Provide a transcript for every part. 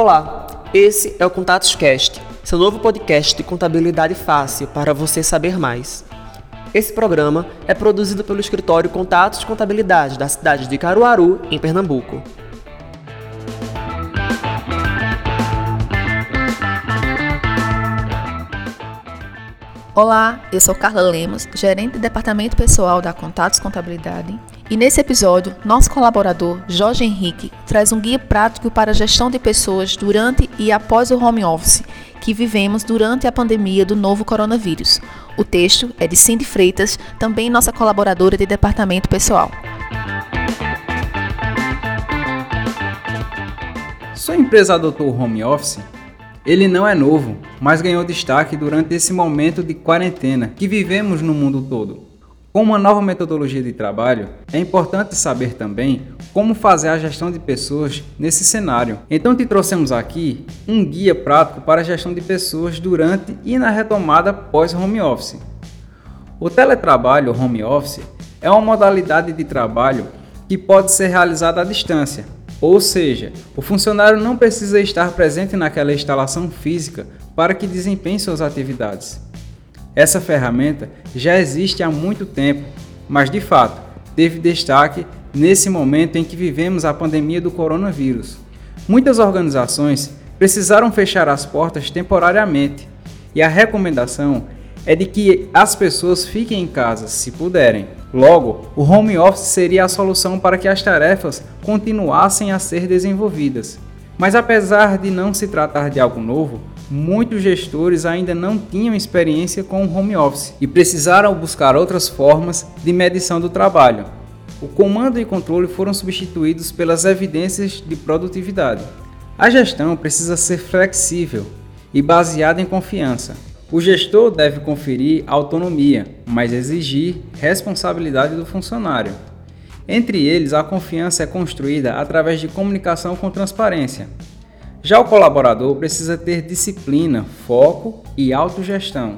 Olá, esse é o Contatos Cast, seu novo podcast de contabilidade fácil para você saber mais. Esse programa é produzido pelo escritório Contatos Contabilidade da cidade de Caruaru, em Pernambuco. Olá, eu sou Carla Lemos, gerente de departamento pessoal da Contatos Contabilidade, e nesse episódio, nosso colaborador Jorge Henrique traz um guia prático para a gestão de pessoas durante e após o home office que vivemos durante a pandemia do novo coronavírus. O texto é de Cindy Freitas, também nossa colaboradora de departamento pessoal. Sua empresa adotou o home office? Ele não é novo, mas ganhou destaque durante esse momento de quarentena que vivemos no mundo todo. Com uma nova metodologia de trabalho, é importante saber também como fazer a gestão de pessoas nesse cenário. Então te trouxemos aqui um guia prático para a gestão de pessoas durante e na retomada pós home office. O teletrabalho home office é uma modalidade de trabalho que pode ser realizada à distância, ou seja, o funcionário não precisa estar presente naquela instalação física para que desempenhe suas atividades. Essa ferramenta já existe há muito tempo, mas de fato teve destaque nesse momento em que vivemos a pandemia do coronavírus. Muitas organizações precisaram fechar as portas temporariamente e a recomendação é de que as pessoas fiquem em casa se puderem. Logo, o home office seria a solução para que as tarefas continuassem a ser desenvolvidas. Mas apesar de não se tratar de algo novo, muitos gestores ainda não tinham experiência com o home office e precisaram buscar outras formas de medição do trabalho. O comando e controle foram substituídos pelas evidências de produtividade. A gestão precisa ser flexível e baseada em confiança. O gestor deve conferir autonomia, mas exigir responsabilidade do funcionário. Entre eles, a confiança é construída através de comunicação com transparência. Já o colaborador precisa ter disciplina, foco e autogestão.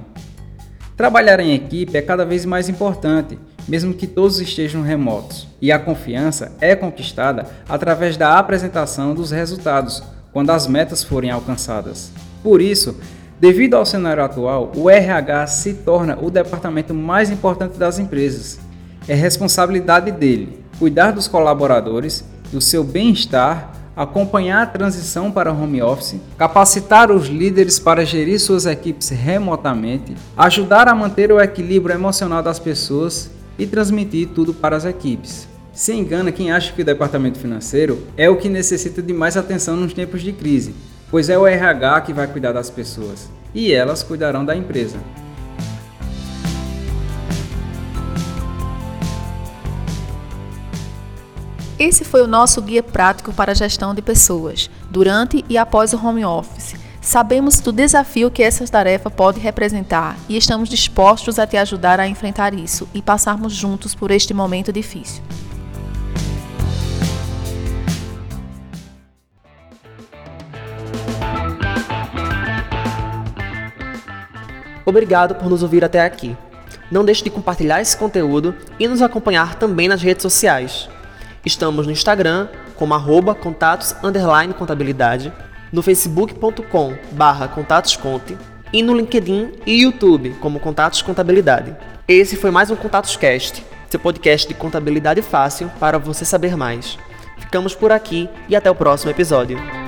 Trabalhar em equipe é cada vez mais importante, mesmo que todos estejam remotos, e a confiança é conquistada através da apresentação dos resultados quando as metas forem alcançadas. Por isso, Devido ao cenário atual, o RH se torna o departamento mais importante das empresas. É responsabilidade dele cuidar dos colaboradores, do seu bem-estar, acompanhar a transição para home office, capacitar os líderes para gerir suas equipes remotamente, ajudar a manter o equilíbrio emocional das pessoas e transmitir tudo para as equipes. Se engana quem acha que o departamento financeiro é o que necessita de mais atenção nos tempos de crise, pois é o RH que vai cuidar das pessoas e elas cuidarão da empresa. Esse foi o nosso guia prático para a gestão de pessoas, durante e após o home office. Sabemos do desafio que essa tarefa pode representar e estamos dispostos a te ajudar a enfrentar isso e passarmos juntos por este momento difícil. Obrigado por nos ouvir até aqui. Não deixe de compartilhar esse conteúdo e nos acompanhar também nas redes sociais. Estamos no Instagram como arroba contatos contabilidade, no facebook.com barra contatosconte e no LinkedIn e YouTube como Contatos Contabilidade. Esse foi mais um Contatos Cast, seu podcast de contabilidade fácil para você saber mais. Ficamos por aqui e até o próximo episódio.